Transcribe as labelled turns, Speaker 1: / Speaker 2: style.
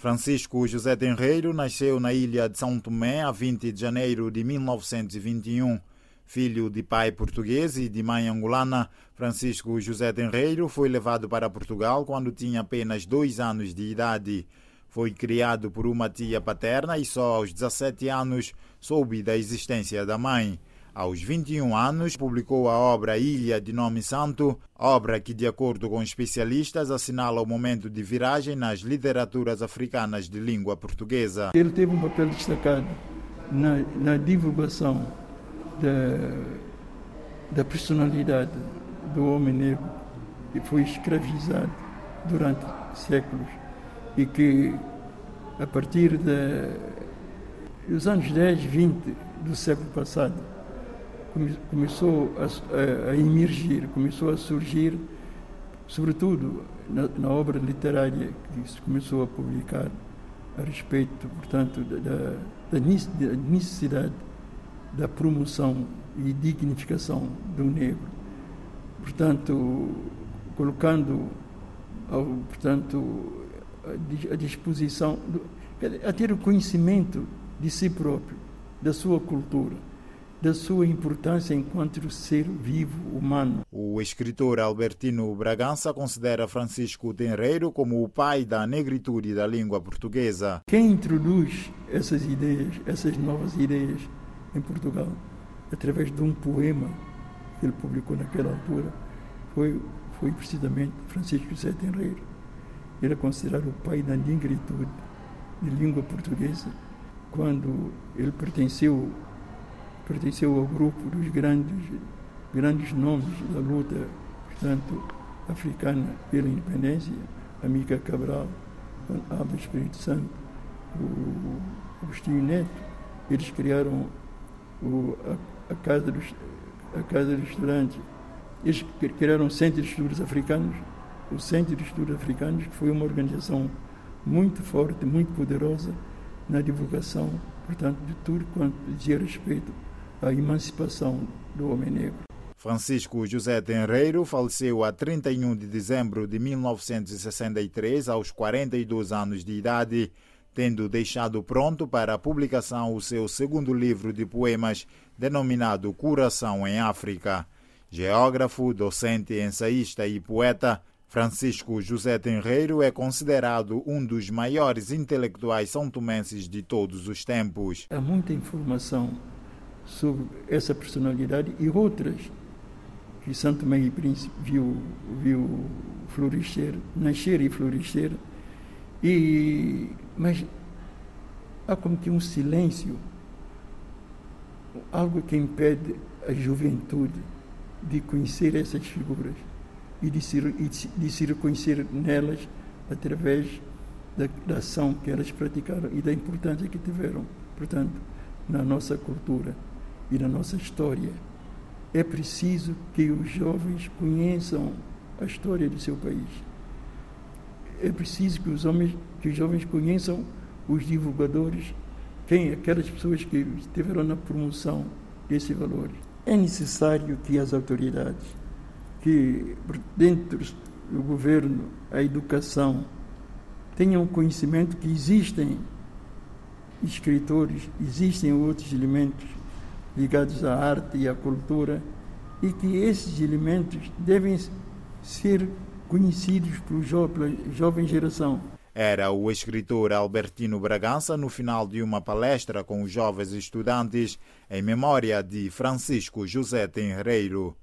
Speaker 1: Francisco José Tenreiro nasceu na ilha de São Tomé a 20 de janeiro de 1921. Filho de pai português e de mãe angolana, Francisco José Tenreiro foi levado para Portugal quando tinha apenas dois anos de idade. Foi criado por uma tia paterna e só aos 17 anos soube da existência da mãe. Aos 21 anos, publicou a obra Ilha de Nome Santo, obra que, de acordo com especialistas, assinala o momento de viragem nas literaturas africanas de língua portuguesa.
Speaker 2: Ele teve um papel destacado na, na divulgação da, da personalidade do homem negro que foi escravizado durante séculos e que, a partir dos anos 10, 20 do século passado, começou a, a, emergir, começou a surgir, sobretudo na, na, obra literária que se começou a publicar a respeito, portanto, da, da necessidade da promoção e dignificação do negro. Portanto, colocando, portanto, a disposição, a ter o conhecimento de si próprio, da sua cultura da sua importância enquanto ser vivo humano.
Speaker 1: O escritor Albertino Bragança considera Francisco Tenreiro como o pai da negritude da língua portuguesa.
Speaker 2: Quem introduz essas ideias, essas novas ideias em Portugal, através de um poema que ele publicou naquela altura, foi, foi precisamente Francisco José Tenreiro. Ele é considerado o pai da negritude de língua portuguesa quando ele pertenceu pertenceu ao grupo dos grandes, grandes nomes da luta, portanto, africana pela independência, Amica Cabral, Abel Espírito Santo, o Agostinho Neto. Eles criaram o, a, a, casa dos, a Casa dos Estudantes. Eles criaram o Centro de Estudos Africanos, o Centro de Estudos Africanos, que foi uma organização muito forte, muito poderosa na divulgação, portanto, de tudo quanto dizia respeito a emancipação do homem negro.
Speaker 1: Francisco José Tenreiro faleceu a 31 de dezembro de 1963, aos 42 anos de idade, tendo deixado pronto para a publicação o seu segundo livro de poemas, denominado Coração em África. Geógrafo, docente, ensaísta e poeta, Francisco José Tenreiro é considerado um dos maiores intelectuais são-tomenses de todos os tempos.
Speaker 2: Há muita informação sobre essa personalidade e outras que Santo e Príncipe viu, viu florescer, nascer e florescer. E, mas há como que um silêncio, algo que impede a juventude de conhecer essas figuras e de se, de se reconhecer nelas através da, da ação que elas praticaram e da importância que tiveram, portanto, na nossa cultura e na nossa história. É preciso que os jovens conheçam a história do seu país. É preciso que os homens, que os jovens conheçam os divulgadores, quem aquelas pessoas que estiveram na promoção desses valores. É necessário que as autoridades, que dentro do governo, a educação, tenham conhecimento que existem escritores, existem outros elementos ligados à arte e à cultura, e que esses elementos devem ser conhecidos pela jovem geração.
Speaker 1: Era o escritor Albertino Bragança no final de uma palestra com os jovens estudantes em memória de Francisco José Tenreiro.